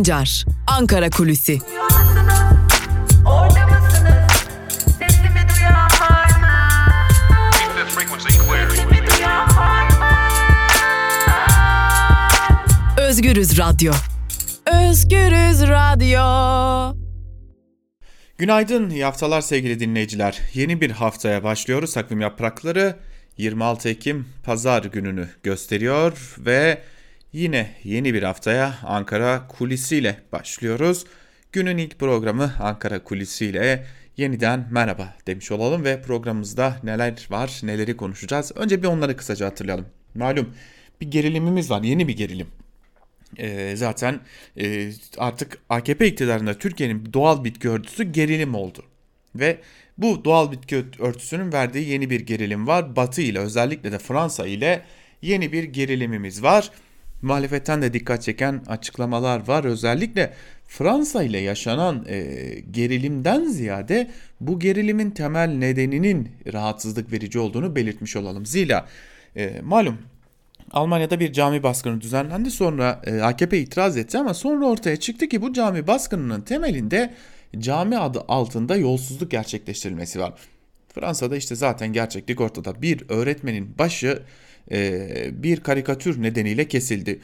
Sancar, Ankara Kulüsi. Özgürüz Radyo. Özgürüz Radyo. Günaydın, iyi haftalar sevgili dinleyiciler. Yeni bir haftaya başlıyoruz. Takvim yaprakları 26 Ekim Pazar gününü gösteriyor ve yine yeni bir haftaya Ankara kulisiyle başlıyoruz. Günün ilk programı Ankara kulisiyle yeniden merhaba demiş olalım ve programımızda neler var, neleri konuşacağız. Önce bir onları kısaca hatırlayalım. Malum bir gerilimimiz var, yeni bir gerilim. E, zaten e, artık AKP iktidarında Türkiye'nin doğal bitki örtüsü gerilim oldu. Ve bu doğal bitki örtüsünün verdiği yeni bir gerilim var. Batı ile özellikle de Fransa ile yeni bir gerilimimiz var. Muhalefetten de dikkat çeken açıklamalar var. Özellikle Fransa ile yaşanan e, gerilimden ziyade bu gerilimin temel nedeninin rahatsızlık verici olduğunu belirtmiş olalım. Zira e, malum Almanya'da bir cami baskını düzenlendi. Sonra e, AKP itiraz etti ama sonra ortaya çıktı ki bu cami baskınının temelinde cami adı altında yolsuzluk gerçekleştirilmesi var. Fransa'da işte zaten gerçeklik ortada. Bir öğretmenin başı e, bir karikatür nedeniyle kesildi.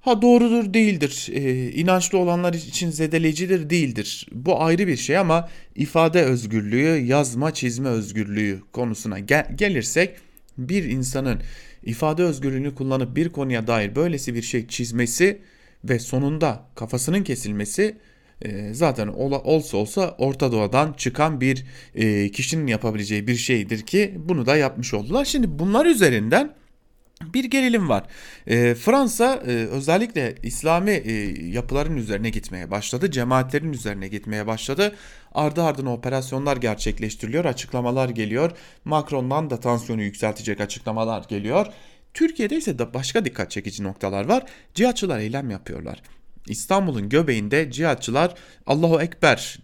Ha doğrudur değildir, e, inançlı olanlar için zedeleyicidir değildir. Bu ayrı bir şey ama ifade özgürlüğü, yazma çizme özgürlüğü konusuna gel gelirsek bir insanın ifade özgürlüğünü kullanıp bir konuya dair böylesi bir şey çizmesi ve sonunda kafasının kesilmesi e, zaten olsa olsa Orta Doğu'dan çıkan bir e, kişinin yapabileceği bir şeydir ki bunu da yapmış oldular. Şimdi bunlar üzerinden bir gerilim var. E, Fransa e, özellikle İslami e, yapıların üzerine gitmeye başladı. Cemaatlerin üzerine gitmeye başladı. Ardı ardına operasyonlar gerçekleştiriliyor. Açıklamalar geliyor. Macron'dan da tansiyonu yükseltecek açıklamalar geliyor. Türkiye'de ise de başka dikkat çekici noktalar var. Cihatçılar eylem yapıyorlar. İstanbul'un göbeğinde cihatçılar Allahu Ekber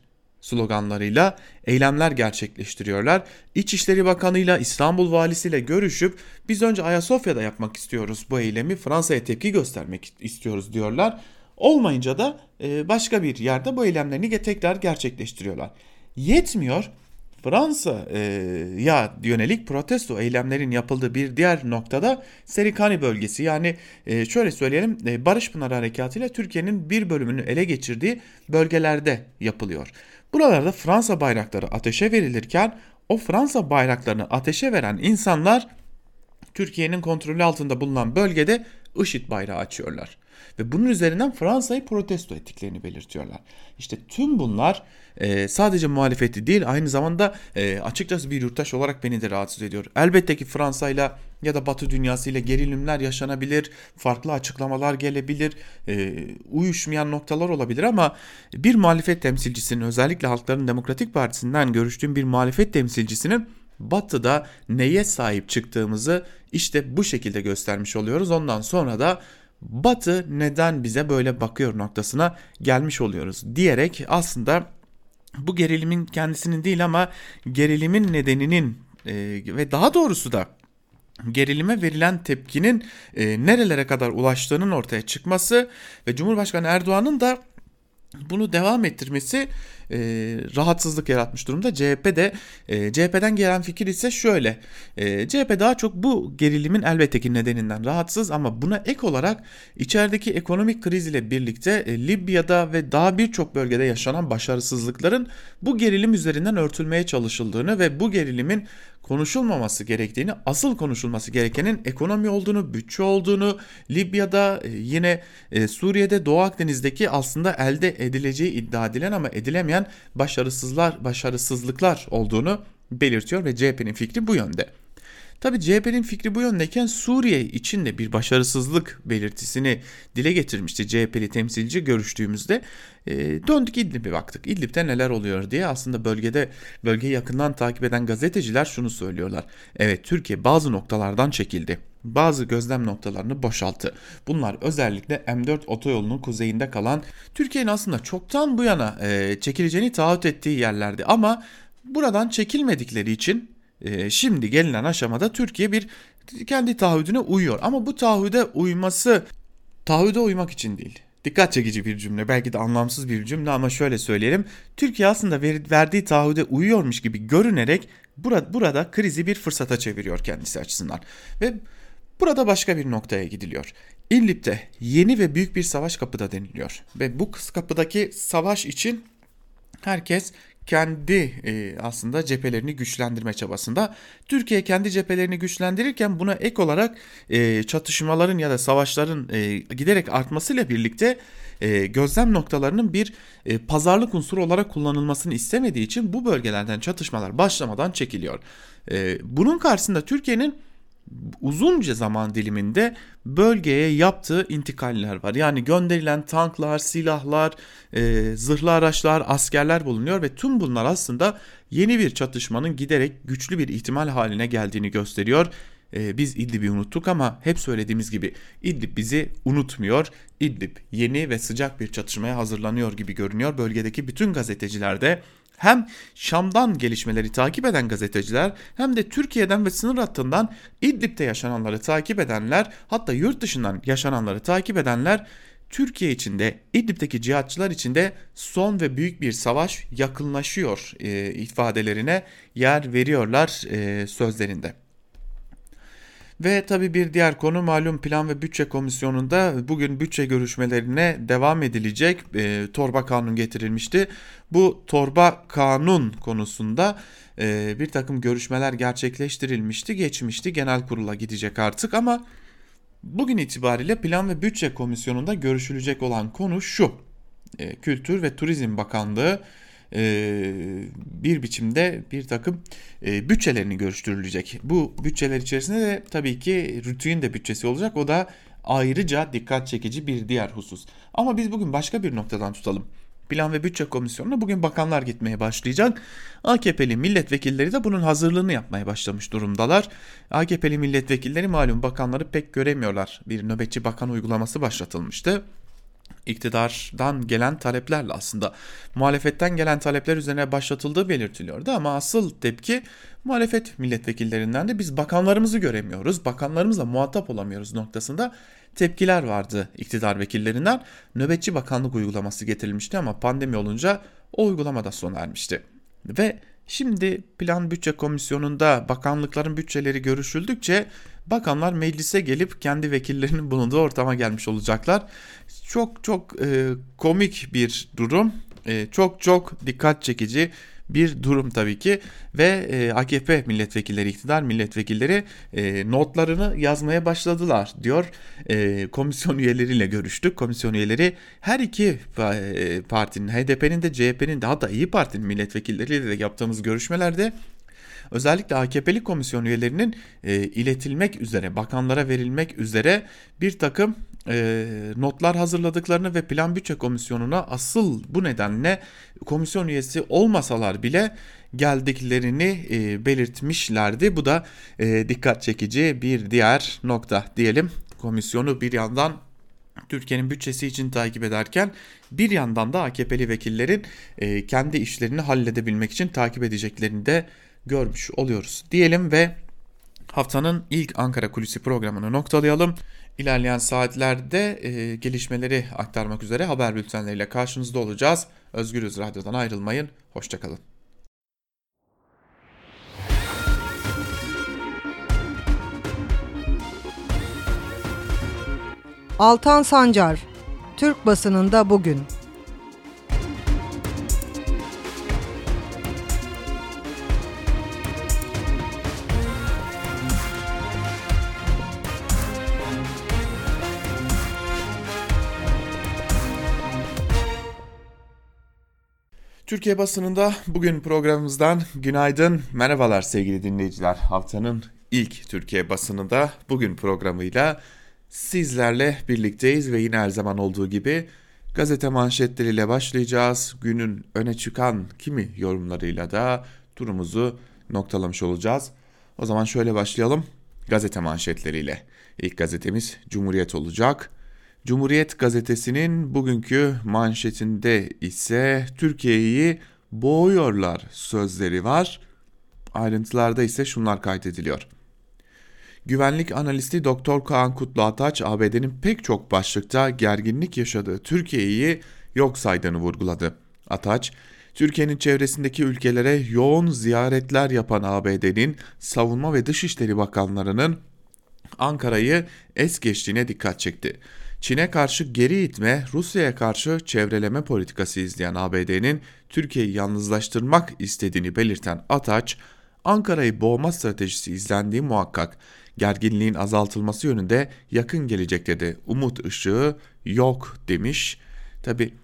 sloganlarıyla eylemler gerçekleştiriyorlar. İçişleri Bakanı'yla İstanbul Valisi'yle görüşüp biz önce Ayasofya'da yapmak istiyoruz bu eylemi Fransa'ya tepki göstermek istiyoruz diyorlar. Olmayınca da e, başka bir yerde bu eylemlerini tekrar gerçekleştiriyorlar. Yetmiyor Fransa e, yönelik protesto eylemlerin yapıldığı bir diğer noktada Serikani bölgesi yani e, şöyle söyleyelim e, Barış Pınar Harekatı ile Türkiye'nin bir bölümünü ele geçirdiği bölgelerde yapılıyor. Buralarda Fransa bayrakları ateşe verilirken o Fransa bayraklarını ateşe veren insanlar Türkiye'nin kontrolü altında bulunan bölgede IŞİD bayrağı açıyorlar. Ve bunun üzerinden Fransa'yı protesto ettiklerini belirtiyorlar. İşte tüm bunlar e, sadece muhalefeti değil aynı zamanda e, açıkçası bir yurttaş olarak beni de rahatsız ediyor. Elbette ki Fransa'yla ya da Batı dünyasıyla gerilimler yaşanabilir, farklı açıklamalar gelebilir, e, uyuşmayan noktalar olabilir ama bir muhalefet temsilcisinin özellikle Halkların Demokratik Partisi'nden görüştüğüm bir muhalefet temsilcisinin Batı'da neye sahip çıktığımızı işte bu şekilde göstermiş oluyoruz. Ondan sonra da Batı neden bize böyle bakıyor noktasına gelmiş oluyoruz diyerek aslında bu gerilimin kendisinin değil ama gerilimin nedeninin e, ve daha doğrusu da gerilime verilen tepkinin e, nerelere kadar ulaştığının ortaya çıkması ve Cumhurbaşkanı Erdoğan'ın da bunu devam ettirmesi e, rahatsızlık yaratmış durumda. CHP de e, CHP'den gelen fikir ise şöyle. E, CHP daha çok bu gerilimin elbette ki nedeninden rahatsız ama buna ek olarak içerideki ekonomik kriz ile birlikte e, Libya'da ve daha birçok bölgede yaşanan başarısızlıkların bu gerilim üzerinden örtülmeye çalışıldığını ve bu gerilimin konuşulmaması gerektiğini, asıl konuşulması gerekenin ekonomi olduğunu, bütçe olduğunu, Libya'da e, yine e, Suriye'de Doğu Akdeniz'deki aslında elde edileceği iddia edilen ama edilemeyen başarısızlar, başarısızlıklar olduğunu belirtiyor ve CHP'nin fikri bu yönde. Tabi CHP'nin fikri bu yöndeyken Suriye için de bir başarısızlık belirtisini dile getirmişti CHP'li temsilci görüştüğümüzde. E, döndük İdlib'e baktık. İdlib'de neler oluyor diye aslında bölgede bölgeyi yakından takip eden gazeteciler şunu söylüyorlar. Evet Türkiye bazı noktalardan çekildi bazı gözlem noktalarını boşalttı. Bunlar özellikle M4 otoyolunun kuzeyinde kalan Türkiye'nin aslında çoktan bu yana e, çekileceğini taahhüt ettiği yerlerdi ama buradan çekilmedikleri için e, şimdi gelinen aşamada Türkiye bir kendi taahhüdüne uyuyor. Ama bu taahhüde uyması taahhüde uymak için değil. dikkat çekici bir cümle. Belki de anlamsız bir cümle ama şöyle söyleyelim. Türkiye aslında verdiği taahhüde uyuyormuş gibi görünerek burada, burada krizi bir fırsata çeviriyor kendisi açısından. Ve burada başka bir noktaya gidiliyor. İdlib'de yeni ve büyük bir savaş kapıda deniliyor. Ve bu kapıdaki savaş için herkes kendi e, aslında cephelerini güçlendirme çabasında. Türkiye kendi cephelerini güçlendirirken buna ek olarak e, çatışmaların ya da savaşların e, giderek artmasıyla birlikte e, gözlem noktalarının bir e, pazarlık unsuru olarak kullanılmasını istemediği için bu bölgelerden çatışmalar başlamadan çekiliyor. E, bunun karşısında Türkiye'nin uzunca zaman diliminde bölgeye yaptığı intikaller var. Yani gönderilen tanklar, silahlar, e, zırhlı araçlar, askerler bulunuyor ve tüm bunlar aslında yeni bir çatışmanın giderek güçlü bir ihtimal haline geldiğini gösteriyor. E, biz İdlib'i unuttuk ama hep söylediğimiz gibi İdlib bizi unutmuyor. İdlib yeni ve sıcak bir çatışmaya hazırlanıyor gibi görünüyor. Bölgedeki bütün gazeteciler de hem Şam'dan gelişmeleri takip eden gazeteciler hem de Türkiye'den ve sınır hattından İdlib'de yaşananları takip edenler hatta yurt dışından yaşananları takip edenler Türkiye içinde İdlib'deki cihatçılar içinde son ve büyük bir savaş yakınlaşıyor e, ifadelerine yer veriyorlar e, sözlerinde. Ve tabi bir diğer konu malum Plan ve Bütçe Komisyonu'nda bugün bütçe görüşmelerine devam edilecek. E, torba kanun getirilmişti. Bu torba kanun konusunda e, bir takım görüşmeler gerçekleştirilmişti, geçmişti. Genel kurula gidecek artık ama bugün itibariyle Plan ve Bütçe Komisyonu'nda görüşülecek olan konu şu. E, Kültür ve Turizm Bakanlığı bir biçimde bir takım e, bütçelerini görüştürülecek. Bu bütçeler içerisinde de tabii ki Rütü'nün de bütçesi olacak. O da ayrıca dikkat çekici bir diğer husus. Ama biz bugün başka bir noktadan tutalım. Plan ve Bütçe Komisyonu'na bugün bakanlar gitmeye başlayacak. AKP'li milletvekilleri de bunun hazırlığını yapmaya başlamış durumdalar. AKP'li milletvekilleri malum bakanları pek göremiyorlar. Bir nöbetçi bakan uygulaması başlatılmıştı iktidardan gelen taleplerle aslında muhalefetten gelen talepler üzerine başlatıldığı belirtiliyordu ama asıl tepki muhalefet milletvekillerinden de biz bakanlarımızı göremiyoruz, bakanlarımızla muhatap olamıyoruz noktasında tepkiler vardı iktidar vekillerinden. Nöbetçi bakanlık uygulaması getirilmişti ama pandemi olunca o uygulama da sona ermişti. Ve şimdi Plan Bütçe Komisyonu'nda bakanlıkların bütçeleri görüşüldükçe bakanlar meclise gelip kendi vekillerinin bulunduğu ortama gelmiş olacaklar. Çok çok e, komik bir durum. E, çok çok dikkat çekici bir durum tabii ki ve e, AKP milletvekilleri, iktidar milletvekilleri e, notlarını yazmaya başladılar diyor. E, komisyon üyeleriyle görüştük. Komisyon üyeleri her iki e, partinin, HDP'nin de CHP'nin de hatta İyi Parti'nin milletvekilleriyle de yaptığımız görüşmelerde özellikle AKP'li komisyon üyelerinin e, iletilmek üzere, bakanlara verilmek üzere bir takım e, notlar hazırladıklarını ve Plan Bütçe Komisyonu'na asıl bu nedenle komisyon üyesi olmasalar bile geldiklerini e, belirtmişlerdi. Bu da e, dikkat çekici bir diğer nokta diyelim. Komisyonu bir yandan Türkiye'nin bütçesi için takip ederken bir yandan da AKP'li vekillerin e, kendi işlerini halledebilmek için takip edeceklerini de görmüş oluyoruz diyelim ve haftanın ilk Ankara Kulisi programını noktalayalım. İlerleyen saatlerde e, gelişmeleri aktarmak üzere haber bültenleriyle karşınızda olacağız. Özgürüz Radyo'dan ayrılmayın. Hoşçakalın. Altan Sancar, Türk basınında bugün. Türkiye basınında bugün programımızdan günaydın, merhabalar sevgili dinleyiciler. Haftanın ilk Türkiye basınında bugün programıyla sizlerle birlikteyiz ve yine her zaman olduğu gibi gazete manşetleriyle başlayacağız. Günün öne çıkan kimi yorumlarıyla da turumuzu noktalamış olacağız. O zaman şöyle başlayalım gazete manşetleriyle. İlk gazetemiz Cumhuriyet olacak. Cumhuriyet gazetesinin bugünkü manşetinde ise Türkiye'yi boğuyorlar sözleri var. Ayrıntılarda ise şunlar kaydediliyor. Güvenlik analisti Doktor Kaan Kutlu Ataç, ABD'nin pek çok başlıkta gerginlik yaşadığı Türkiye'yi yok saydığını vurguladı. Ataç, Türkiye'nin çevresindeki ülkelere yoğun ziyaretler yapan ABD'nin savunma ve dışişleri bakanlarının Ankara'yı es geçtiğine dikkat çekti. Çin'e karşı geri itme, Rusya'ya karşı çevreleme politikası izleyen ABD'nin Türkiye'yi yalnızlaştırmak istediğini belirten Ataç, Ankara'yı boğma stratejisi izlendiği muhakkak gerginliğin azaltılması yönünde yakın gelecekte de umut ışığı yok demiş. Tabi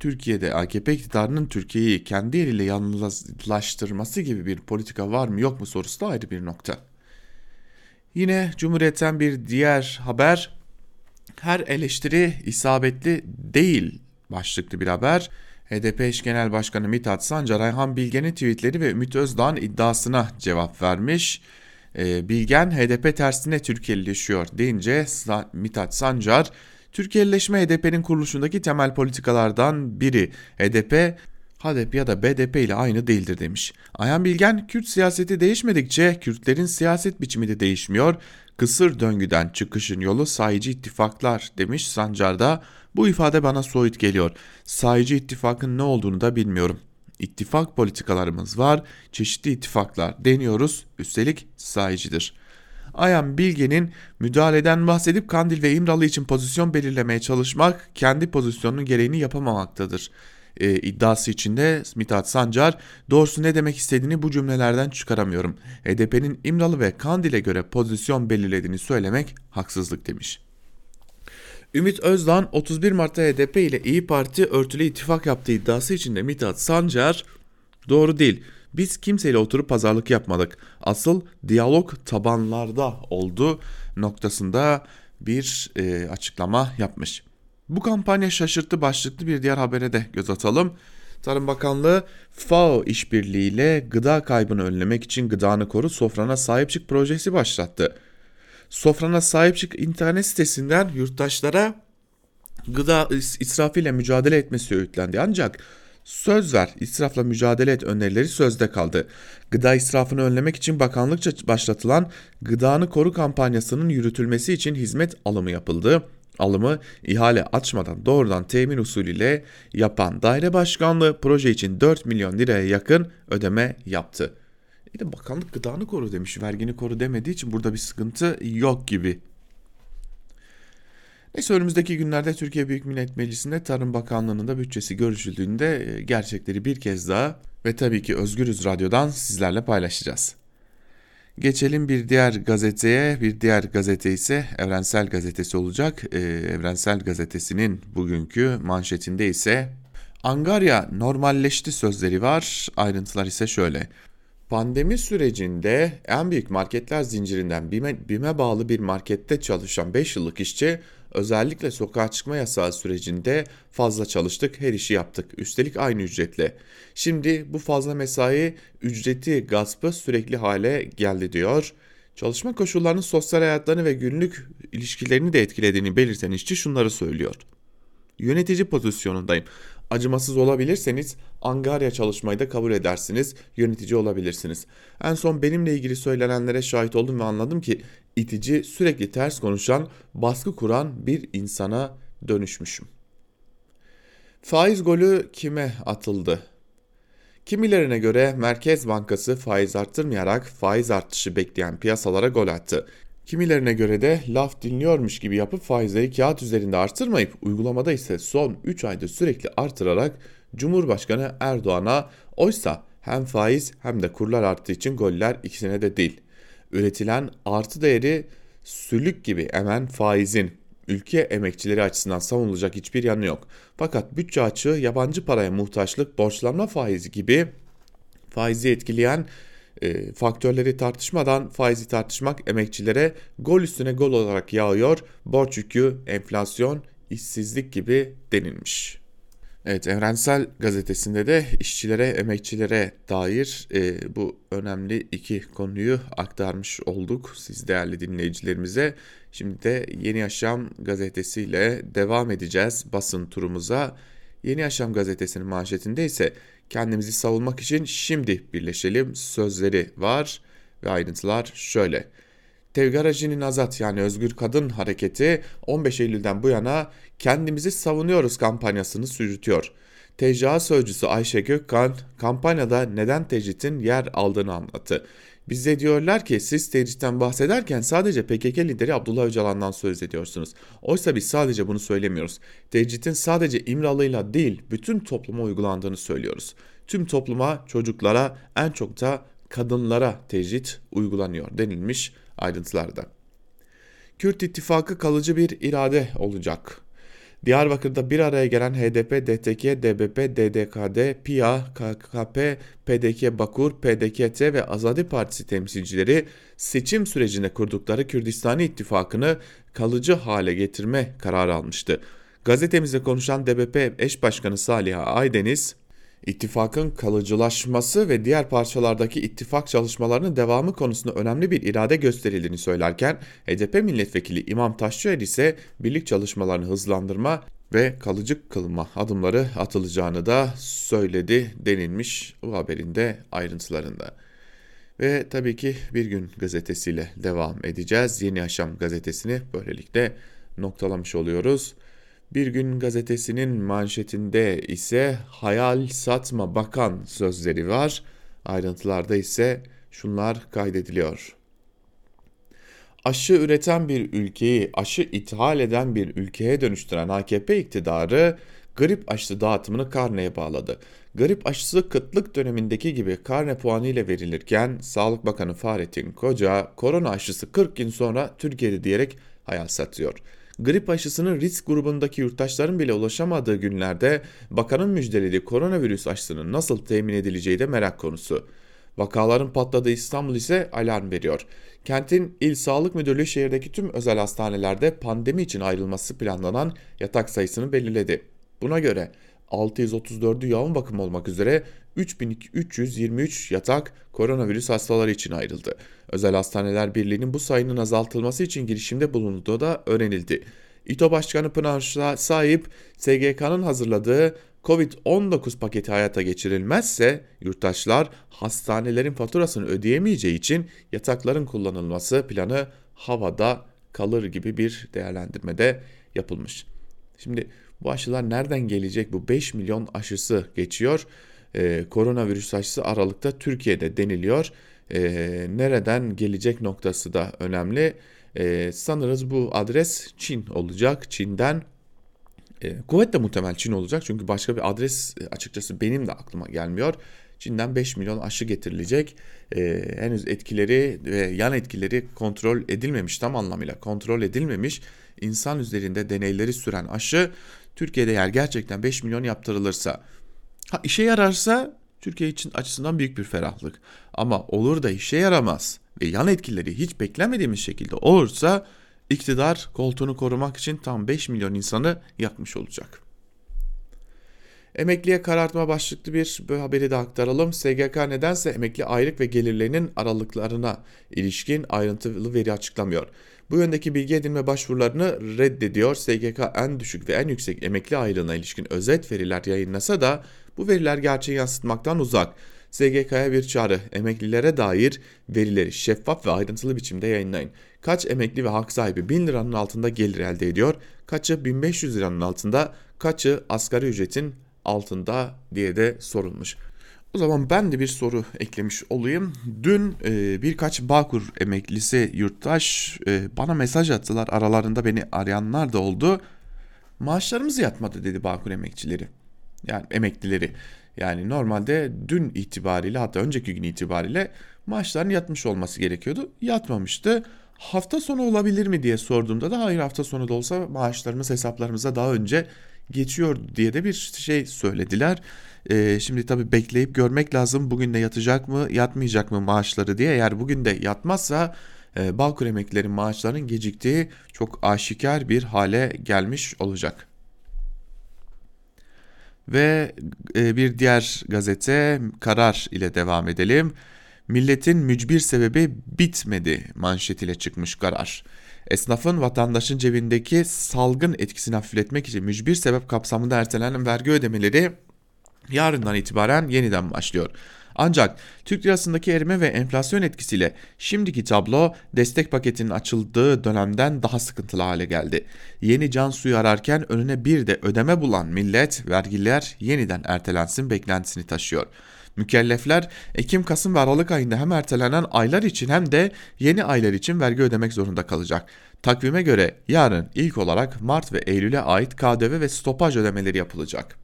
Türkiye'de AKP iktidarının Türkiye'yi kendi eliyle yalnızlaştırması gibi bir politika var mı yok mu sorusu da ayrı bir nokta. Yine Cumhuriyet'ten bir diğer haber her eleştiri isabetli değil başlıklı bir haber. HDP eş genel başkanı Mithat Sancar, Ayhan Bilgen'in tweetleri ve Ümit Özdağ'ın iddiasına cevap vermiş. Ee, Bilgen HDP tersine Türkiye'lileşiyor deyince Mithat Sancar, Türkiye'lileşme HDP'nin kuruluşundaki temel politikalardan biri. HDP HDP ya da BDP ile aynı değildir demiş. Ayhan Bilgen, Kürt siyaseti değişmedikçe Kürtlerin siyaset biçimi de değişmiyor. Kısır döngüden çıkışın yolu sayıcı ittifaklar demiş Sancar'da. Bu ifade bana soyut geliyor. Sayıcı ittifakın ne olduğunu da bilmiyorum. İttifak politikalarımız var, çeşitli ittifaklar deniyoruz, üstelik sayıcıdır. Ayan Bilge'nin müdahaleden bahsedip Kandil ve İmralı için pozisyon belirlemeye çalışmak kendi pozisyonunun gereğini yapamamaktadır e, iddiası içinde Mithat Sancar doğrusu ne demek istediğini bu cümlelerden çıkaramıyorum. HDP'nin İmralı ve Kandil'e göre pozisyon belirlediğini söylemek haksızlık demiş. Ümit Özdağ 31 Mart'ta HDP ile İyi Parti örtülü ittifak yaptığı iddiası içinde Mithat Sancar doğru değil. Biz kimseyle oturup pazarlık yapmadık. Asıl diyalog tabanlarda oldu noktasında bir e, açıklama yapmış. Bu kampanya şaşırttı başlıklı bir diğer habere de göz atalım. Tarım Bakanlığı FAO işbirliğiyle gıda kaybını önlemek için gıdanı koru sofrana sahip çık projesi başlattı. Sofrana sahip çık internet sitesinden yurttaşlara gıda israfıyla mücadele etmesi öğütlendi. Ancak söz ver israfla mücadele et önerileri sözde kaldı. Gıda israfını önlemek için bakanlıkça başlatılan gıdanı koru kampanyasının yürütülmesi için hizmet alımı yapıldı alımı ihale açmadan doğrudan temin usulüyle yapan daire başkanlığı proje için 4 milyon liraya yakın ödeme yaptı. Bir de bakanlık gıdanı koru demiş vergini koru demediği için burada bir sıkıntı yok gibi. Neyse önümüzdeki günlerde Türkiye Büyük Millet Meclisi'nde Tarım Bakanlığı'nın da bütçesi görüşüldüğünde e, gerçekleri bir kez daha ve tabii ki Özgürüz Radyo'dan sizlerle paylaşacağız. Geçelim bir diğer gazeteye. Bir diğer gazete ise Evrensel Gazetesi olacak. Ee, Evrensel Gazetesi'nin bugünkü manşetinde ise Angarya normalleşti sözleri var. Ayrıntılar ise şöyle. Pandemi sürecinde en büyük marketler zincirinden BİM'e, bağlı bir markette çalışan 5 yıllık işçi özellikle sokağa çıkma yasağı sürecinde fazla çalıştık, her işi yaptık. Üstelik aynı ücretle. Şimdi bu fazla mesai ücreti gaspı sürekli hale geldi diyor. Çalışma koşullarının sosyal hayatlarını ve günlük ilişkilerini de etkilediğini belirten işçi şunları söylüyor. Yönetici pozisyonundayım. Acımasız olabilirseniz angarya çalışmayı da kabul edersiniz, yönetici olabilirsiniz. En son benimle ilgili söylenenlere şahit oldum ve anladım ki itici, sürekli ters konuşan, baskı kuran bir insana dönüşmüşüm. Faiz golü kime atıldı? Kimilerine göre Merkez Bankası faiz arttırmayarak faiz artışı bekleyen piyasalara gol attı. Kimilerine göre de laf dinliyormuş gibi yapıp faizleri kağıt üzerinde artırmayıp uygulamada ise son 3 ayda sürekli artırarak Cumhurbaşkanı Erdoğan'a oysa hem faiz hem de kurlar arttığı için goller ikisine de değil. Üretilen artı değeri sülük gibi emen faizin ülke emekçileri açısından savunulacak hiçbir yanı yok. Fakat bütçe açığı, yabancı paraya muhtaçlık, borçlanma faizi gibi faizi etkileyen e, faktörleri tartışmadan faizi tartışmak emekçilere gol üstüne gol olarak yağıyor. Borç yükü, enflasyon, işsizlik gibi denilmiş. Evet Evrensel Gazetesi'nde de işçilere, emekçilere dair e, bu önemli iki konuyu aktarmış olduk siz değerli dinleyicilerimize. Şimdi de Yeni Yaşam gazetesiyle devam edeceğiz basın turumuza. Yeni Yaşam gazetesinin manşetinde ise kendimizi savunmak için şimdi birleşelim sözleri var ve ayrıntılar şöyle. Tevgarajinin Azat yani Özgür Kadın Hareketi 15 Eylül'den bu yana kendimizi savunuyoruz kampanyasını sürütüyor. TCA sözcüsü Ayşe Gökkan kampanyada neden tecritin yer aldığını anlattı. Bize diyorlar ki siz tecritten bahsederken sadece PKK lideri Abdullah Öcalan'dan söz ediyorsunuz. Oysa biz sadece bunu söylemiyoruz. Tecritin sadece İmralı'yla değil bütün topluma uygulandığını söylüyoruz. Tüm topluma, çocuklara, en çok da kadınlara tecrit uygulanıyor denilmiş ayrıntılarda. Kürt ittifakı kalıcı bir irade olacak. Diyarbakır'da bir araya gelen HDP, DTK, DBP, DDKD, PİA, KKP, PDK Bakur, PDKT ve Azadi Partisi temsilcileri seçim sürecinde kurdukları Kürdistani ittifakını kalıcı hale getirme kararı almıştı. Gazetemizde konuşan DBP eş başkanı Salih Aydeniz, İttifakın kalıcılaşması ve diğer parçalardaki ittifak çalışmalarının devamı konusunda önemli bir irade gösterildiğini söylerken HDP milletvekili İmam Taşçıer ise birlik çalışmalarını hızlandırma ve kalıcı kılma adımları atılacağını da söyledi denilmiş bu haberin de ayrıntılarında. Ve tabii ki Bir Gün gazetesiyle devam edeceğiz. Yeni Yaşam gazetesini böylelikle noktalamış oluyoruz. Bir gün gazetesinin manşetinde ise hayal satma bakan sözleri var. Ayrıntılarda ise şunlar kaydediliyor. Aşı üreten bir ülkeyi aşı ithal eden bir ülkeye dönüştüren AKP iktidarı grip aşısı dağıtımını karneye bağladı. Grip aşısı kıtlık dönemindeki gibi karne puanı ile verilirken Sağlık Bakanı Fahrettin Koca korona aşısı 40 gün sonra Türkiye'de diyerek hayal satıyor grip aşısının risk grubundaki yurttaşların bile ulaşamadığı günlerde bakanın müjdelediği koronavirüs aşısının nasıl temin edileceği de merak konusu. Vakaların patladığı İstanbul ise alarm veriyor. Kentin İl Sağlık Müdürlüğü şehirdeki tüm özel hastanelerde pandemi için ayrılması planlanan yatak sayısını belirledi. Buna göre 634'ü yoğun bakım olmak üzere 3323 yatak koronavirüs hastaları için ayrıldı. Özel Hastaneler Birliği'nin bu sayının azaltılması için girişimde bulunduğu da öğrenildi. İTO Başkanı Pınar Sahip, SGK'nın hazırladığı Covid-19 paketi hayata geçirilmezse yurttaşlar hastanelerin faturasını ödeyemeyeceği için yatakların kullanılması planı havada kalır gibi bir değerlendirmede yapılmış. Şimdi bu aşılar nereden gelecek? Bu 5 milyon aşısı geçiyor. Ee, koronavirüs aşısı Aralık'ta Türkiye'de deniliyor. Ee, nereden gelecek noktası da önemli. Ee, sanırız bu adres Çin olacak. Çin'den e, kuvvetle muhtemel Çin olacak. Çünkü başka bir adres e, açıkçası benim de aklıma gelmiyor. Çin'den 5 milyon aşı getirilecek. Ee, henüz etkileri ve yan etkileri kontrol edilmemiş tam anlamıyla kontrol edilmemiş insan üzerinde deneyleri süren aşı Türkiye'de eğer gerçekten 5 milyon yaptırılırsa ha işe yararsa Türkiye için açısından büyük bir ferahlık. Ama olur da işe yaramaz ve yan etkileri hiç beklemediğimiz şekilde olursa iktidar koltuğunu korumak için tam 5 milyon insanı yakmış olacak. Emekliye karartma başlıklı bir haberi de aktaralım. SGK nedense emekli aylık ve gelirlerinin aralıklarına ilişkin ayrıntılı veri açıklamıyor. Bu yöndeki bilgi edinme başvurularını reddediyor. SGK en düşük ve en yüksek emekli aylığına ilişkin özet veriler yayınlasa da bu veriler gerçeği yansıtmaktan uzak. SGK'ya bir çağrı, emeklilere dair verileri şeffaf ve ayrıntılı biçimde yayınlayın. Kaç emekli ve hak sahibi 1000 liranın altında gelir elde ediyor, kaçı 1500 liranın altında, kaçı asgari ücretin altında diye de sorulmuş. O zaman ben de bir soru eklemiş olayım. Dün e, birkaç Bağkur emeklisi yurttaş e, bana mesaj attılar. Aralarında beni arayanlar da oldu. Maaşlarımız yatmadı dedi Bağkur emekçileri. Yani emeklileri. Yani normalde dün itibariyle hatta önceki gün itibariyle maaşların yatmış olması gerekiyordu. Yatmamıştı. Hafta sonu olabilir mi diye sorduğumda da hayır hafta sonu da olsa maaşlarımız hesaplarımıza daha önce geçiyor diye de bir şey söylediler. E, şimdi tabii bekleyip görmek lazım bugün de yatacak mı yatmayacak mı maaşları diye. Eğer bugün de yatmazsa e, Bağkur emeklilerin maaşlarının geciktiği çok aşikar bir hale gelmiş olacak. Ve e, bir diğer gazete Karar ile devam edelim. Milletin mücbir sebebi bitmedi manşetiyle çıkmış karar. Esnafın vatandaşın cebindeki salgın etkisini hafifletmek için mücbir sebep kapsamında ertelenen vergi ödemeleri yarından itibaren yeniden başlıyor. Ancak Türk lirasındaki erime ve enflasyon etkisiyle şimdiki tablo destek paketinin açıldığı dönemden daha sıkıntılı hale geldi. Yeni can suyu ararken önüne bir de ödeme bulan millet vergiler yeniden ertelensin beklentisini taşıyor. Mükellefler Ekim, Kasım ve Aralık ayında hem ertelenen aylar için hem de yeni aylar için vergi ödemek zorunda kalacak. Takvime göre yarın ilk olarak Mart ve Eylül'e ait KDV ve stopaj ödemeleri yapılacak.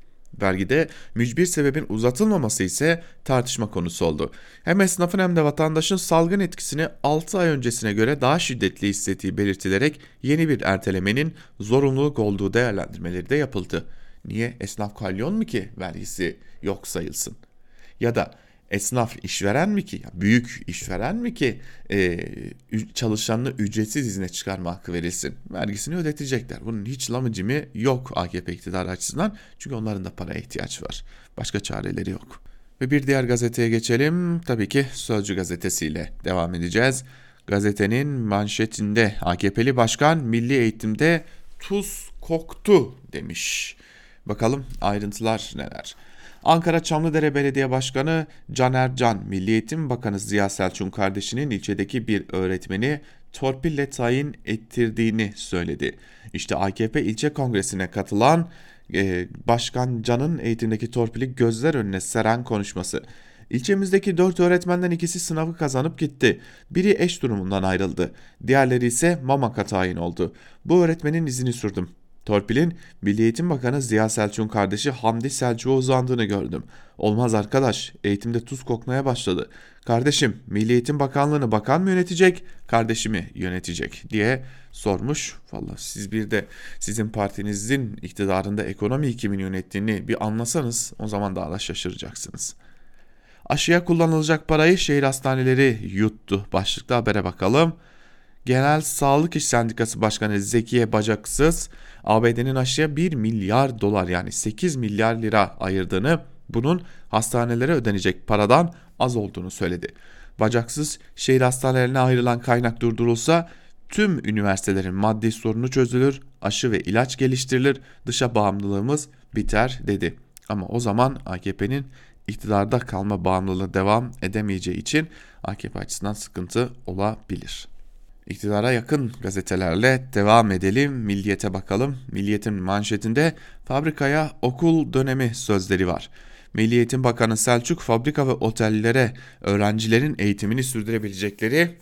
Vergide mücbir sebebin uzatılmaması ise tartışma konusu oldu. Hem esnafın hem de vatandaşın salgın etkisini 6 ay öncesine göre daha şiddetli hissettiği belirtilerek yeni bir ertelemenin zorunluluk olduğu değerlendirmeleri de yapıldı. Niye esnaf kalyon mu ki vergisi yok sayılsın? Ya da esnaf işveren mi ki, büyük işveren mi ki e, çalışanını ücretsiz izne çıkarma hakkı verilsin? Vergisini ödetecekler. Bunun hiç lamıcımı yok AKP iktidarı açısından. Çünkü onların da paraya ihtiyaç var. Başka çareleri yok. Ve bir diğer gazeteye geçelim. Tabii ki Sözcü gazetesiyle devam edeceğiz. Gazetenin manşetinde AKP'li başkan milli eğitimde tuz koktu demiş. Bakalım ayrıntılar neler? Ankara Çamlıdere Belediye Başkanı Caner Can, Milli Eğitim Bakanı Ziya Selçuk'un kardeşinin ilçedeki bir öğretmeni torpille tayin ettirdiğini söyledi. İşte AKP ilçe kongresine katılan e, Başkan Can'ın eğitimdeki torpili gözler önüne seren konuşması. İlçemizdeki dört öğretmenden ikisi sınavı kazanıp gitti. Biri eş durumundan ayrıldı. Diğerleri ise Mamak'a tayin oldu. Bu öğretmenin izini sürdüm. Torpilin Milli Eğitim Bakanı Ziya Selçuk'un kardeşi Hamdi Selçuk'a uzandığını gördüm. Olmaz arkadaş, eğitimde tuz kokmaya başladı. Kardeşim, Milli Eğitim Bakanlığı'nı bakan mı yönetecek, kardeşimi yönetecek diye sormuş. Valla siz bir de sizin partinizin iktidarında ekonomi kimin yönettiğini bir anlasanız o zaman daha da şaşıracaksınız. Aşıya kullanılacak parayı şehir hastaneleri yuttu. Başlıkta habere bakalım. Genel Sağlık İş Sendikası Başkanı Zekiye Bacaksız ABD'nin aşıya 1 milyar dolar yani 8 milyar lira ayırdığını bunun hastanelere ödenecek paradan az olduğunu söyledi. Bacaksız şehir hastanelerine ayrılan kaynak durdurulsa tüm üniversitelerin maddi sorunu çözülür, aşı ve ilaç geliştirilir, dışa bağımlılığımız biter dedi. Ama o zaman AKP'nin iktidarda kalma bağımlılığı devam edemeyeceği için AKP açısından sıkıntı olabilir. İktidara yakın gazetelerle devam edelim. Milliyete bakalım. Milliyet'in manşetinde fabrikaya okul dönemi sözleri var. Milli Eğitim Bakanı Selçuk fabrika ve otellere öğrencilerin eğitimini sürdürebilecekleri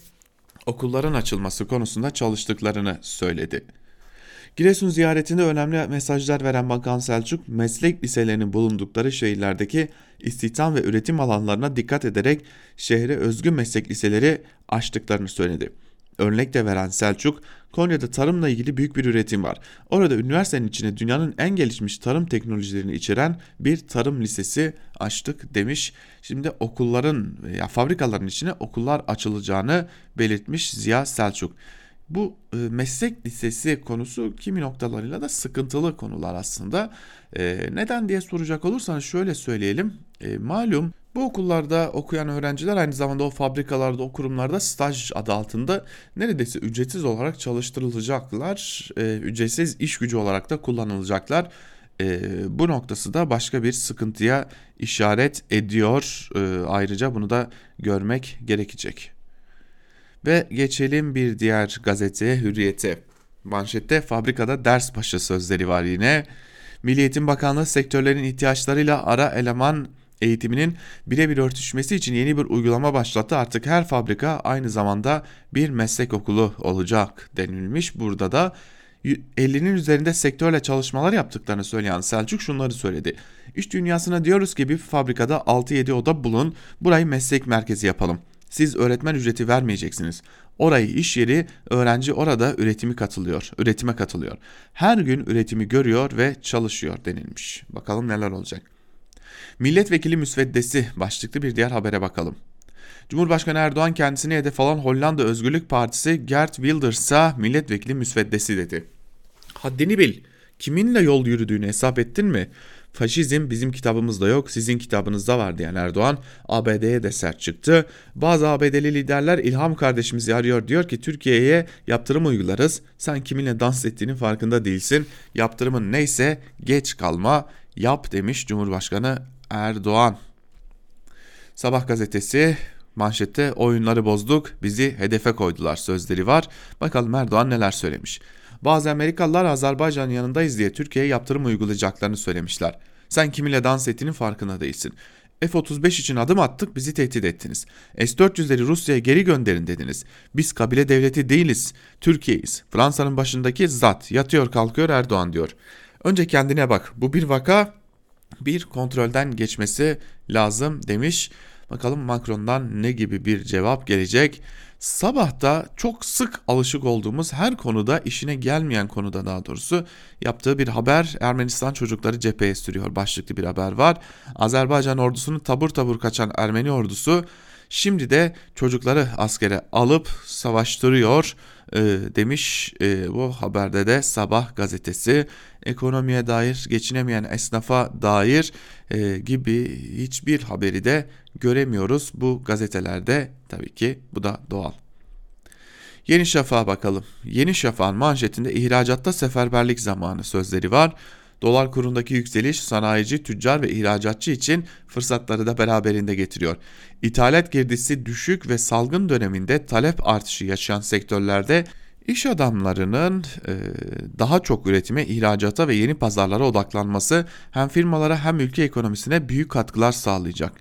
okulların açılması konusunda çalıştıklarını söyledi. Giresun ziyaretinde önemli mesajlar veren Bakan Selçuk, meslek liselerinin bulundukları şehirlerdeki istihdam ve üretim alanlarına dikkat ederek şehre özgü meslek liseleri açtıklarını söyledi. Örnek de veren Selçuk, Konya'da tarımla ilgili büyük bir üretim var. Orada üniversitenin içine dünyanın en gelişmiş tarım teknolojilerini içeren bir tarım lisesi açtık demiş. Şimdi okulların ya fabrikaların içine okullar açılacağını belirtmiş Ziya Selçuk. Bu e, meslek lisesi konusu kimi noktalarıyla da sıkıntılı konular aslında. E, neden diye soracak olursanız şöyle söyleyelim. E, malum bu okullarda okuyan öğrenciler aynı zamanda o fabrikalarda, o kurumlarda staj adı altında neredeyse ücretsiz olarak çalıştırılacaklar. E, ücretsiz iş gücü olarak da kullanılacaklar. E, bu noktası da başka bir sıkıntıya işaret ediyor. E, ayrıca bunu da görmek gerekecek. Ve geçelim bir diğer gazeteye Hürriyet'e. Manşette fabrikada ders başı sözleri var yine. Milli Eğitim Bakanlığı sektörlerin ihtiyaçlarıyla ara eleman eğitiminin birebir örtüşmesi için yeni bir uygulama başlattı. Artık her fabrika aynı zamanda bir meslek okulu olacak denilmiş. Burada da 50'nin üzerinde sektörle çalışmalar yaptıklarını söyleyen Selçuk şunları söyledi. İş dünyasına diyoruz ki bir fabrikada 6-7 oda bulun, burayı meslek merkezi yapalım. Siz öğretmen ücreti vermeyeceksiniz. Orayı iş yeri, öğrenci orada üretimi katılıyor, üretime katılıyor. Her gün üretimi görüyor ve çalışıyor denilmiş. Bakalım neler olacak. Milletvekili müsveddesi başlıklı bir diğer habere bakalım. Cumhurbaşkanı Erdoğan kendisine hedef alan Hollanda Özgürlük Partisi Gert Wilders'a milletvekili müsveddesi dedi. Haddini bil. Kiminle yol yürüdüğünü hesap ettin mi? Faşizm bizim kitabımızda yok, sizin kitabınızda var diyen Erdoğan ABD'ye de sert çıktı. Bazı ABD'li liderler İlham kardeşimizi arıyor diyor ki Türkiye'ye yaptırım uygularız. Sen kiminle dans ettiğinin farkında değilsin. Yaptırımın neyse geç kalma yap demiş Cumhurbaşkanı Erdoğan. Sabah gazetesi manşette oyunları bozduk bizi hedefe koydular sözleri var. Bakalım Erdoğan neler söylemiş. Bazı Amerikalılar Azerbaycan yanındayız diye Türkiye'ye yaptırım uygulayacaklarını söylemişler. Sen kiminle dans ettiğinin farkında değilsin. F-35 için adım attık bizi tehdit ettiniz. S-400'leri Rusya'ya geri gönderin dediniz. Biz kabile devleti değiliz. Türkiye'yiz. Fransa'nın başındaki zat yatıyor kalkıyor Erdoğan diyor. Önce kendine bak. Bu bir vaka bir kontrolden geçmesi lazım demiş. Bakalım Macron'dan ne gibi bir cevap gelecek. Sabahta çok sık alışık olduğumuz her konuda işine gelmeyen konuda daha doğrusu yaptığı bir haber Ermenistan çocukları cepheye sürüyor başlıklı bir haber var. Azerbaycan ordusunu tabur tabur kaçan Ermeni ordusu şimdi de çocukları askere alıp savaştırıyor e, demiş e, bu haberde de Sabah gazetesi ekonomiye dair geçinemeyen esnafa dair e, gibi hiçbir haberi de göremiyoruz bu gazetelerde tabii ki bu da doğal. Yeni Şafak'a bakalım. Yeni Şafak'ın manşetinde ihracatta seferberlik zamanı sözleri var. Dolar kurundaki yükseliş sanayici, tüccar ve ihracatçı için fırsatları da beraberinde getiriyor. İthalat girdisi düşük ve salgın döneminde talep artışı yaşayan sektörlerde iş adamlarının e, daha çok üretime, ihracata ve yeni pazarlara odaklanması hem firmalara hem ülke ekonomisine büyük katkılar sağlayacak.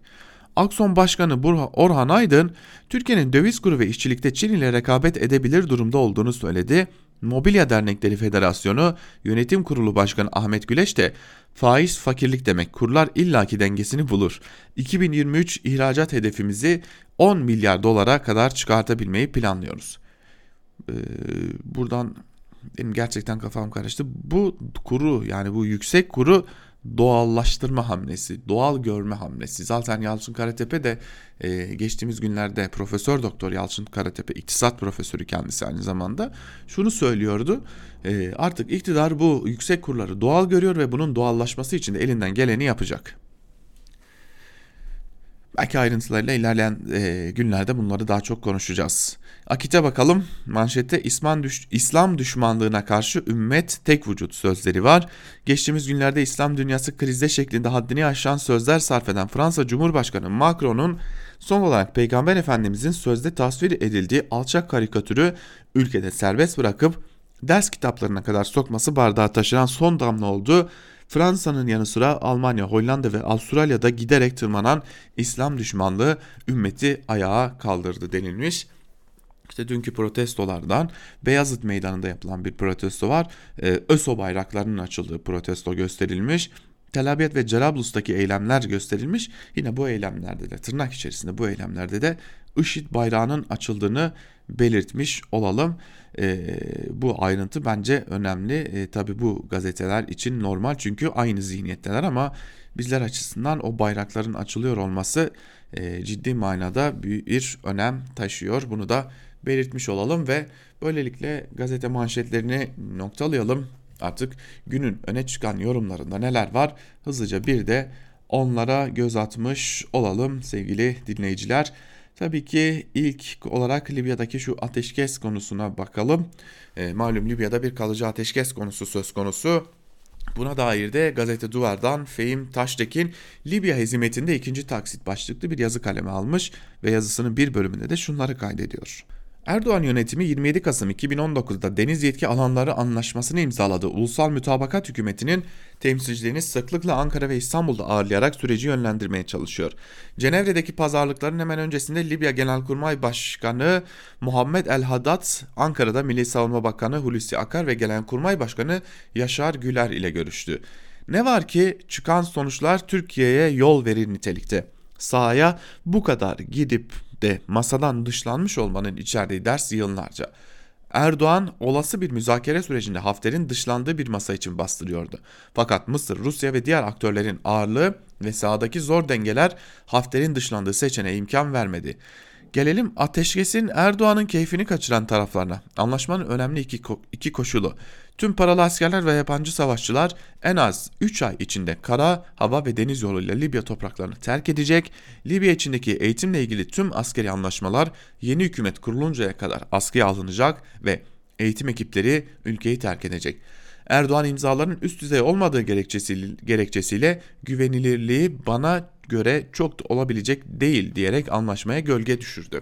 Akson Başkanı Orhan Aydın, Türkiye'nin döviz kuru ve işçilikte Çin ile rekabet edebilir durumda olduğunu söyledi. Mobilya Dernekleri Federasyonu Yönetim Kurulu Başkanı Ahmet Güleş de faiz fakirlik demek kurlar illaki dengesini bulur. 2023 ihracat hedefimizi 10 milyar dolara kadar çıkartabilmeyi planlıyoruz. Ee, buradan benim gerçekten kafam karıştı. Bu kuru yani bu yüksek kuru doğallaştırma hamlesi, doğal görme hamlesi. Zaten Yalçın Karatepe de e, geçtiğimiz günlerde Profesör Doktor Yalçın Karatepe, iktisat profesörü kendisi aynı zamanda şunu söylüyordu. E, artık iktidar bu yüksek kurları doğal görüyor ve bunun doğallaşması için de elinden geleni yapacak. Belki ayrıntılarıyla ilerleyen e, günlerde bunları daha çok konuşacağız. Akit'e bakalım. Manşette İslam, düş İslam düşmanlığına karşı ümmet tek vücut sözleri var. Geçtiğimiz günlerde İslam dünyası krizde şeklinde haddini aşan sözler sarf eden Fransa Cumhurbaşkanı Macron'un son olarak Peygamber Efendimizin sözde tasvir edildiği alçak karikatürü ülkede serbest bırakıp ders kitaplarına kadar sokması bardağı taşıran son damla oldu. Fransa'nın yanı sıra Almanya, Hollanda ve Avustralya'da giderek tırmanan İslam düşmanlığı ümmeti ayağa kaldırdı denilmiş. İşte dünkü protestolardan Beyazıt Meydanı'nda yapılan bir protesto var. Ee, ÖSO bayraklarının açıldığı protesto gösterilmiş. Tel Abyad ve Cerablus'taki eylemler gösterilmiş. Yine bu eylemlerde de tırnak içerisinde bu eylemlerde de IŞİD bayrağının açıldığını belirtmiş olalım. E, bu ayrıntı bence önemli. E, Tabi bu gazeteler için normal çünkü aynı zihniyetteler ama bizler açısından o bayrakların açılıyor olması e, ciddi manada bir önem taşıyor. Bunu da belirtmiş olalım ve böylelikle gazete manşetlerini noktalayalım. Artık günün öne çıkan yorumlarında neler var hızlıca bir de onlara göz atmış olalım sevgili dinleyiciler. Tabii ki ilk olarak Libya'daki şu ateşkes konusuna bakalım. E, malum Libya'da bir kalıcı ateşkes konusu söz konusu. Buna dair de gazete Duvar'dan Fehim Taştekin Libya hizmetinde ikinci taksit başlıklı bir yazı kaleme almış ve yazısının bir bölümünde de şunları kaydediyor. Erdoğan yönetimi 27 Kasım 2019'da deniz yetki alanları anlaşmasını imzaladı. Ulusal Mütabakat Hükümeti'nin temsilcilerini sıklıkla Ankara ve İstanbul'da ağırlayarak süreci yönlendirmeye çalışıyor. Cenevre'deki pazarlıkların hemen öncesinde Libya Genelkurmay Başkanı Muhammed El Haddad, Ankara'da Milli Savunma Bakanı Hulusi Akar ve Genelkurmay Başkanı Yaşar Güler ile görüştü. Ne var ki çıkan sonuçlar Türkiye'ye yol verir nitelikte. Sahaya bu kadar gidip de masadan dışlanmış olmanın içerdiği ders yıllarca. Erdoğan olası bir müzakere sürecinde Hafter'in dışlandığı bir masa için bastırıyordu. Fakat Mısır, Rusya ve diğer aktörlerin ağırlığı ve sahadaki zor dengeler Hafter'in dışlandığı seçeneğe imkan vermedi. Gelelim ateşkesin Erdoğan'ın keyfini kaçıran taraflarına. Anlaşmanın önemli iki, ko iki koşulu. Tüm paralı askerler ve yabancı savaşçılar en az 3 ay içinde kara, hava ve deniz yoluyla Libya topraklarını terk edecek. Libya içindeki eğitimle ilgili tüm askeri anlaşmalar yeni hükümet kuruluncaya kadar askıya alınacak ve eğitim ekipleri ülkeyi terk edecek. Erdoğan imzaların üst düzey olmadığı gerekçesiyle, gerekçesiyle güvenilirliği bana göre çok da olabilecek değil diyerek anlaşmaya gölge düşürdü.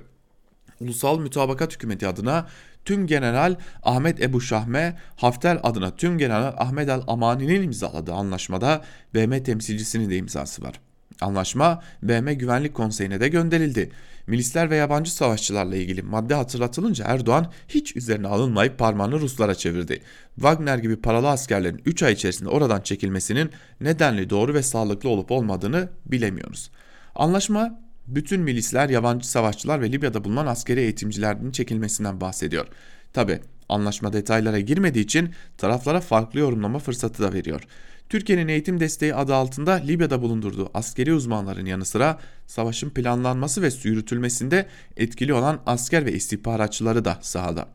Ulusal Mütabakat Hükümeti adına Tüm General Ahmet Ebu Şahme, Hafter adına Tüm General Ahmet El Amani'nin imzaladığı anlaşmada BM temsilcisinin de imzası var. Anlaşma BM Güvenlik Konseyi'ne de gönderildi. Milisler ve yabancı savaşçılarla ilgili madde hatırlatılınca Erdoğan hiç üzerine alınmayıp parmağını Ruslara çevirdi. Wagner gibi paralı askerlerin 3 ay içerisinde oradan çekilmesinin nedenli doğru ve sağlıklı olup olmadığını bilemiyoruz. Anlaşma bütün milisler, yabancı savaşçılar ve Libya'da bulunan askeri eğitimcilerin çekilmesinden bahsediyor. Tabi anlaşma detaylara girmediği için taraflara farklı yorumlama fırsatı da veriyor. Türkiye'nin eğitim desteği adı altında Libya'da bulundurduğu askeri uzmanların yanı sıra savaşın planlanması ve yürütülmesinde etkili olan asker ve istihbaratçıları da sahada.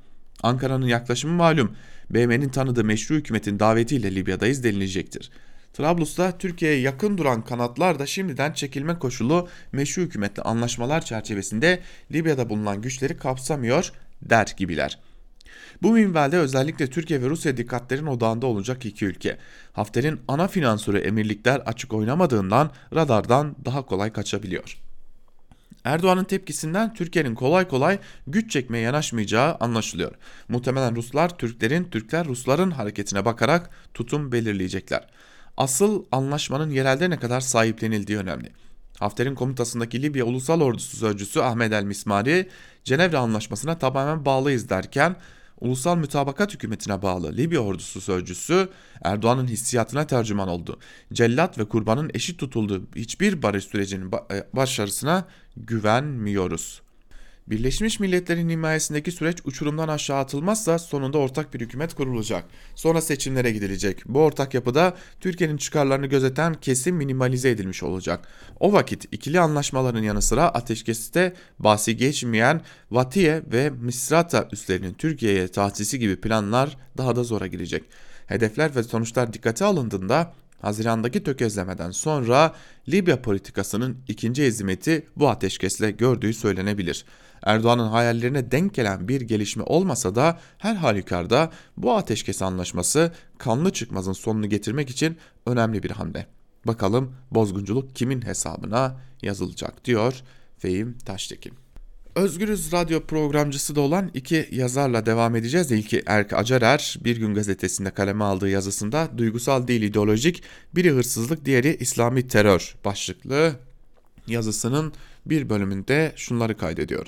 Ankara'nın yaklaşımı malum. BM'nin tanıdığı meşru hükümetin davetiyle Libya'dayız denilecektir. Trablus'ta Türkiye'ye yakın duran kanatlar da şimdiden çekilme koşulu meşru hükümetle anlaşmalar çerçevesinde Libya'da bulunan güçleri kapsamıyor der gibiler. Bu minvalde özellikle Türkiye ve Rusya dikkatlerin odağında olacak iki ülke. Hafter'in ana finansörü emirlikler açık oynamadığından radardan daha kolay kaçabiliyor. Erdoğan'ın tepkisinden Türkiye'nin kolay kolay güç çekmeye yanaşmayacağı anlaşılıyor. Muhtemelen Ruslar Türklerin, Türkler Rusların hareketine bakarak tutum belirleyecekler. Asıl anlaşmanın yerelde ne kadar sahiplenildiği önemli. Hafter'in komutasındaki Libya Ulusal Ordusu Sözcüsü Ahmet El Mismari, Cenevre Anlaşması'na tamamen bağlıyız derken Ulusal Mütabakat Hükümeti'ne bağlı Libya ordusu sözcüsü Erdoğan'ın hissiyatına tercüman oldu. Cellat ve kurbanın eşit tutulduğu hiçbir barış sürecinin e, başarısına güvenmiyoruz. Birleşmiş Milletler'in himayesindeki süreç uçurumdan aşağı atılmazsa sonunda ortak bir hükümet kurulacak. Sonra seçimlere gidilecek. Bu ortak yapıda Türkiye'nin çıkarlarını gözeten kesim minimalize edilmiş olacak. O vakit ikili anlaşmaların yanı sıra ateşkeste bahsi geçmeyen Vatiye ve Misrata üslerinin Türkiye'ye tahsisi gibi planlar daha da zora girecek. Hedefler ve sonuçlar dikkate alındığında Hazirandaki tökezlemeden sonra Libya politikasının ikinci ezimeti bu ateşkesle gördüğü söylenebilir. Erdoğan'ın hayallerine denk gelen bir gelişme olmasa da her halükarda bu ateşkes anlaşması kanlı çıkmazın sonunu getirmek için önemli bir hamle. Bakalım bozgunculuk kimin hesabına yazılacak diyor Fehim Taştekin. Özgürüz radyo programcısı da olan iki yazarla devam edeceğiz. İlki Erk Acarer Bir Gün gazetesinde kaleme aldığı yazısında duygusal değil ideolojik biri hırsızlık diğeri İslami terör başlıklı yazısının bir bölümünde şunları kaydediyor.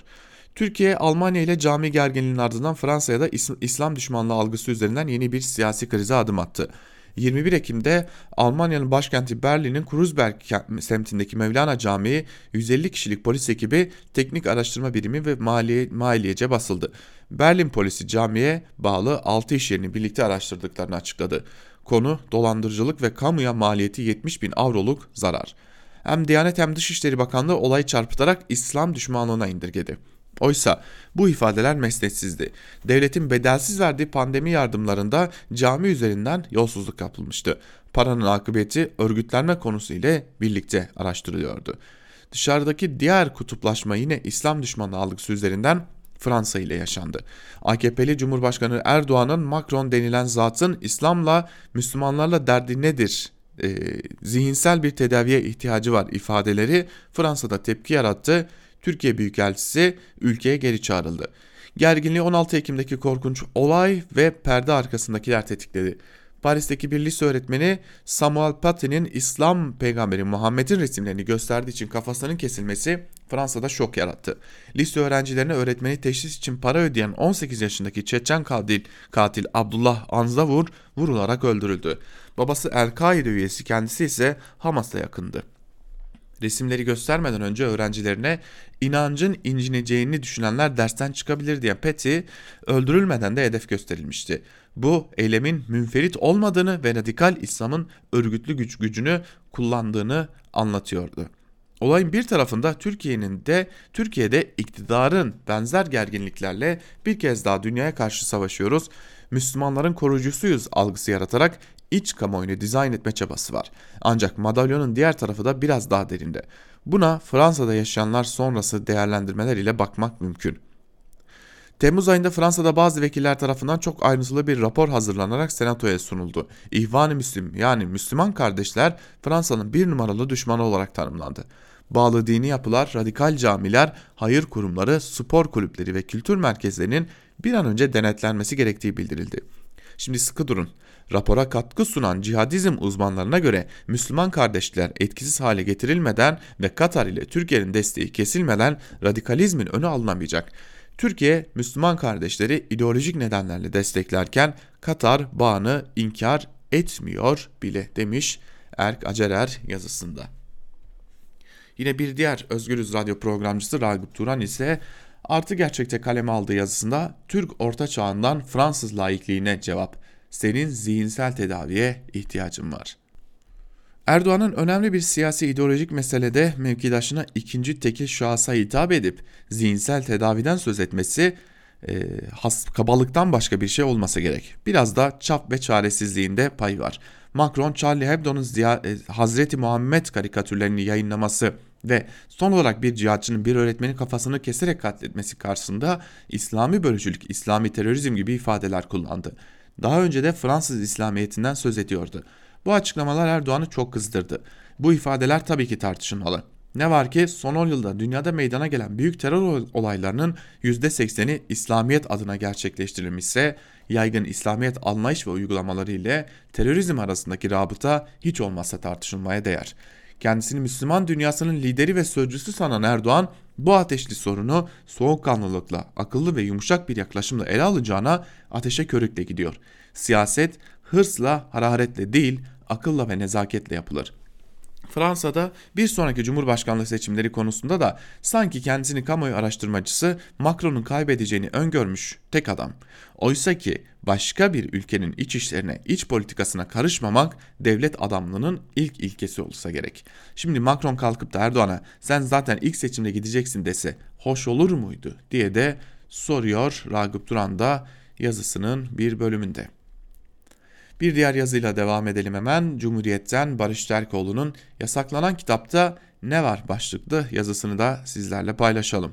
Türkiye, Almanya ile cami gerginliğinin ardından Fransa'ya da İslam düşmanlığı algısı üzerinden yeni bir siyasi krize adım attı. 21 Ekim'de Almanya'nın başkenti Berlin'in Kreuzberg semtindeki Mevlana Camii 150 kişilik polis ekibi teknik araştırma birimi ve maliye, maliyece basıldı. Berlin polisi camiye bağlı 6 iş yerini birlikte araştırdıklarını açıkladı. Konu dolandırıcılık ve kamuya maliyeti 70 bin avroluk zarar. Hem Diyanet hem Dışişleri Bakanlığı olayı çarpıtarak İslam düşmanlığına indirgedi. Oysa bu ifadeler mesnetsizdi. Devletin bedelsiz verdiği pandemi yardımlarında cami üzerinden yolsuzluk yapılmıştı. Paranın akıbeti örgütlenme konusu ile birlikte araştırılıyordu. Dışarıdaki diğer kutuplaşma yine İslam düşmanı algısı üzerinden Fransa ile yaşandı. AKP'li Cumhurbaşkanı Erdoğan'ın Macron denilen zatın İslam'la Müslümanlarla derdi nedir e, zihinsel bir tedaviye ihtiyacı var ifadeleri Fransa'da tepki yarattı. Türkiye Büyükelçisi ülkeye geri çağrıldı. Gerginliği 16 Ekim'deki korkunç olay ve perde arkasındakiler tetikledi. Paris'teki bir lise öğretmeni Samuel Paty'nin İslam peygamberi Muhammed'in resimlerini gösterdiği için kafasının kesilmesi Fransa'da şok yarattı. Lise öğrencilerine öğretmeni teşhis için para ödeyen 18 yaşındaki Çeçen katil, katil Abdullah Anzavur vurularak öldürüldü. Babası El-Kaide üyesi kendisi ise Hamas'a yakındı. Resimleri göstermeden önce öğrencilerine inancın incineceğini düşünenler dersten çıkabilir diye Petty öldürülmeden de hedef gösterilmişti. Bu eylemin münferit olmadığını ve radikal İslam'ın örgütlü güç gücünü kullandığını anlatıyordu. Olayın bir tarafında Türkiye'nin de Türkiye'de iktidarın benzer gerginliklerle bir kez daha dünyaya karşı savaşıyoruz. Müslümanların koruyucusuyuz algısı yaratarak iç kamuoyunu dizayn etme çabası var. Ancak madalyonun diğer tarafı da biraz daha derinde. Buna Fransa'da yaşayanlar sonrası değerlendirmeler ile bakmak mümkün. Temmuz ayında Fransa'da bazı vekiller tarafından çok ayrıntılı bir rapor hazırlanarak senatoya sunuldu. İhvan-ı Müslim yani Müslüman kardeşler Fransa'nın bir numaralı düşmanı olarak tanımlandı. Bağlı dini yapılar, radikal camiler, hayır kurumları, spor kulüpleri ve kültür merkezlerinin bir an önce denetlenmesi gerektiği bildirildi. Şimdi sıkı durun. Rapora katkı sunan cihadizm uzmanlarına göre Müslüman kardeşler etkisiz hale getirilmeden ve Katar ile Türkiye'nin desteği kesilmeden radikalizmin önü alınamayacak. Türkiye Müslüman kardeşleri ideolojik nedenlerle desteklerken Katar bağını inkar etmiyor bile demiş Erk Acerer yazısında. Yine bir diğer Özgürüz Radyo programcısı Ragıp Turan ise artı gerçekte kaleme aldığı yazısında Türk Orta Çağ'ından Fransız laikliğine cevap senin zihinsel tedaviye ihtiyacın var. Erdoğan'ın önemli bir siyasi ideolojik meselede mevkidaşına ikinci tekil şahsa hitap edip zihinsel tedaviden söz etmesi e, has, kabalıktan başka bir şey olmasa gerek. Biraz da çap ve çaresizliğinde pay var. Macron, Charlie Hebdo'nun e, Hazreti Muhammed karikatürlerini yayınlaması ve son olarak bir cihatçının bir öğretmenin kafasını keserek katletmesi karşısında İslami bölücülük, İslami terörizm gibi ifadeler kullandı. Daha önce de Fransız İslamiyetinden söz ediyordu. Bu açıklamalar Erdoğan'ı çok kızdırdı. Bu ifadeler tabii ki tartışılmalı. Ne var ki son 10 yılda dünyada meydana gelen büyük terör olaylarının %80'i İslamiyet adına gerçekleştirilmişse yaygın İslamiyet anlayış ve uygulamaları ile terörizm arasındaki rabıta hiç olmazsa tartışılmaya değer. Kendisini Müslüman dünyasının lideri ve sözcüsü sanan Erdoğan bu ateşli sorunu soğukkanlılıkla, akıllı ve yumuşak bir yaklaşımla ele alacağına ateşe körükle gidiyor. Siyaset hırsla, hararetle değil, akılla ve nezaketle yapılır. Fransa'da bir sonraki Cumhurbaşkanlığı seçimleri konusunda da sanki kendisini kamuoyu araştırmacısı Macron'un kaybedeceğini öngörmüş tek adam. Oysa ki başka bir ülkenin iç işlerine, iç politikasına karışmamak devlet adamlığının ilk ilkesi olsa gerek. Şimdi Macron kalkıp da Erdoğan'a sen zaten ilk seçimde gideceksin dese hoş olur muydu diye de soruyor Ragıp Duran da yazısının bir bölümünde. Bir diğer yazıyla devam edelim hemen. Cumhuriyet'ten Barış Terkoğlu'nun yasaklanan kitapta ne var başlıklı yazısını da sizlerle paylaşalım.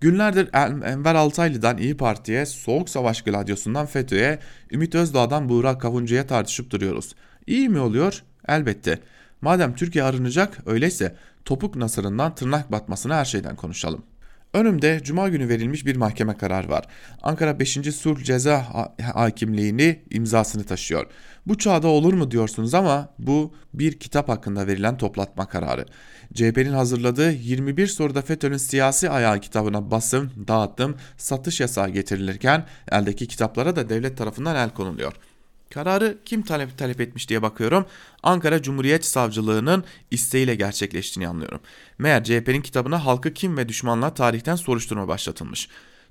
Günlerdir Enver Altaylı'dan İyi Parti'ye, Soğuk Savaş Gladyosu'ndan FETÖ'ye, Ümit Özdağ'dan Buğra Kavuncu'ya tartışıp duruyoruz. İyi mi oluyor? Elbette. Madem Türkiye arınacak, öyleyse topuk nasırından tırnak batmasına her şeyden konuşalım. Önümde cuma günü verilmiş bir mahkeme kararı var. Ankara 5. Sulh Ceza Hakimliğini imzasını taşıyor. Bu çağda olur mu diyorsunuz ama bu bir kitap hakkında verilen toplatma kararı. CHP'nin hazırladığı 21 soruda FETÖ'nün siyasi ayağı kitabına basım, dağıtım, satış yasağı getirilirken eldeki kitaplara da devlet tarafından el konuluyor. Kararı kim talep, talep etmiş diye bakıyorum. Ankara Cumhuriyet Savcılığı'nın isteğiyle gerçekleştiğini anlıyorum. Meğer CHP'nin kitabına halkı kim ve düşmanla tarihten soruşturma başlatılmış.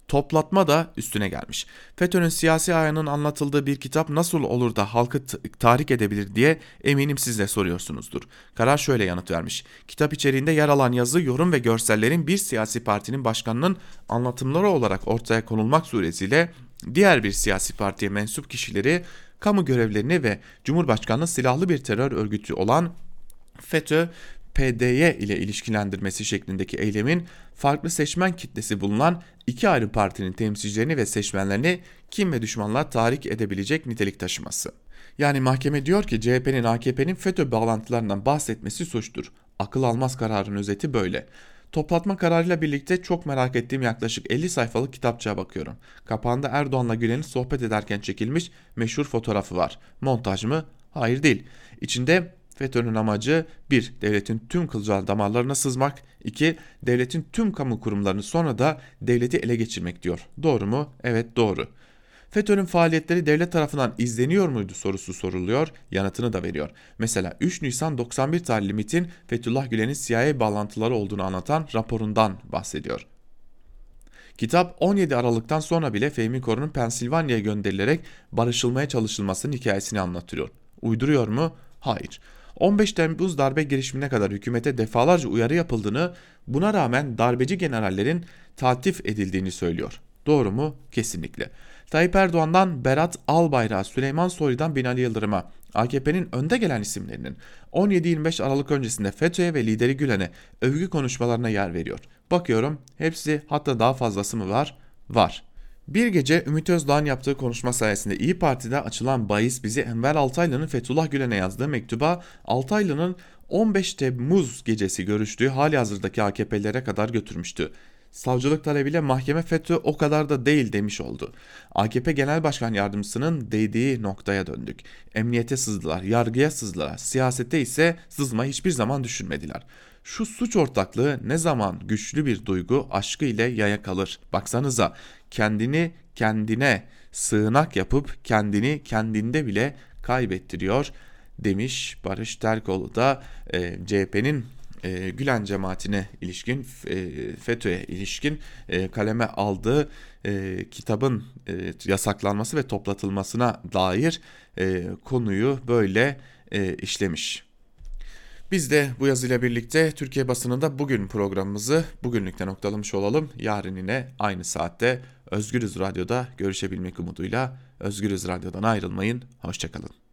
Toplatma da üstüne gelmiş. FETÖ'nün siyasi ayağının anlatıldığı bir kitap nasıl olur da halkı tahrik edebilir diye eminim siz de soruyorsunuzdur. Karar şöyle yanıt vermiş. Kitap içeriğinde yer alan yazı, yorum ve görsellerin bir siyasi partinin başkanının anlatımları olarak ortaya konulmak suretiyle diğer bir siyasi partiye mensup kişileri kamu görevlerini ve Cumhurbaşkanlığı silahlı bir terör örgütü olan FETÖ PDY ile ilişkilendirmesi şeklindeki eylemin farklı seçmen kitlesi bulunan iki ayrı partinin temsilcilerini ve seçmenlerini kim ve düşmanlığa tahrik edebilecek nitelik taşıması. Yani mahkeme diyor ki CHP'nin AKP'nin FETÖ bağlantılarından bahsetmesi suçtur. Akıl almaz kararın özeti böyle. Toplatma kararıyla birlikte çok merak ettiğim yaklaşık 50 sayfalık kitapçığa bakıyorum. Kapağında Erdoğan'la Gülen'in sohbet ederken çekilmiş meşhur fotoğrafı var. Montaj mı? Hayır değil. İçinde FETÖ'nün amacı 1. Devletin tüm kılcal damarlarına sızmak 2. Devletin tüm kamu kurumlarını sonra da devleti ele geçirmek diyor. Doğru mu? Evet doğru. FETÖ'nün faaliyetleri devlet tarafından izleniyor muydu sorusu soruluyor, yanıtını da veriyor. Mesela 3 Nisan 91 tarihli MIT'in Fethullah Gülen'in CIA bağlantıları olduğunu anlatan raporundan bahsediyor. Kitap 17 Aralık'tan sonra bile Fehmi Korun'un Pensilvanya'ya gönderilerek barışılmaya çalışılmasının hikayesini anlatıyor. Uyduruyor mu? Hayır. 15 Temmuz darbe girişimine kadar hükümete defalarca uyarı yapıldığını, buna rağmen darbeci generallerin tatif edildiğini söylüyor. Doğru mu? Kesinlikle. Tayyip Erdoğan'dan Berat Albayrak'a, Süleyman Soylu'dan Binali Yıldırım'a, AKP'nin önde gelen isimlerinin 17-25 Aralık öncesinde FETÖ'ye ve lideri Gülen'e övgü konuşmalarına yer veriyor. Bakıyorum hepsi hatta daha fazlası mı var? Var. Bir gece Ümit Özdağ'ın yaptığı konuşma sayesinde İyi Parti'de açılan bahis bizi Enver Altaylı'nın Fethullah Gülen'e yazdığı mektuba Altaylı'nın 15 Temmuz gecesi görüştüğü hali hazırdaki AKP'lere kadar götürmüştü. Savcılık talebiyle mahkeme FETÖ o kadar da değil demiş oldu. AKP Genel Başkan Yardımcısının değdiği noktaya döndük. Emniyete sızdılar, yargıya sızdılar, siyasette ise sızma hiçbir zaman düşünmediler. Şu suç ortaklığı ne zaman güçlü bir duygu aşkı ile yaya kalır. Baksanıza kendini kendine sığınak yapıp kendini kendinde bile kaybettiriyor demiş Barış Terkoğlu da e, CHP'nin e, Gülen cemaatine ilişkin e, FETÖ'ye ilişkin e, kaleme aldığı e, kitabın e, yasaklanması ve toplatılmasına dair e, konuyu böyle e, işlemiş. Biz de bu yazıyla birlikte Türkiye basınında bugün programımızı bugünlükte noktalamış olalım. Yarın yine aynı saatte Özgürüz Radyo'da görüşebilmek umuduyla Özgürüz Radyo'dan ayrılmayın. Hoşçakalın.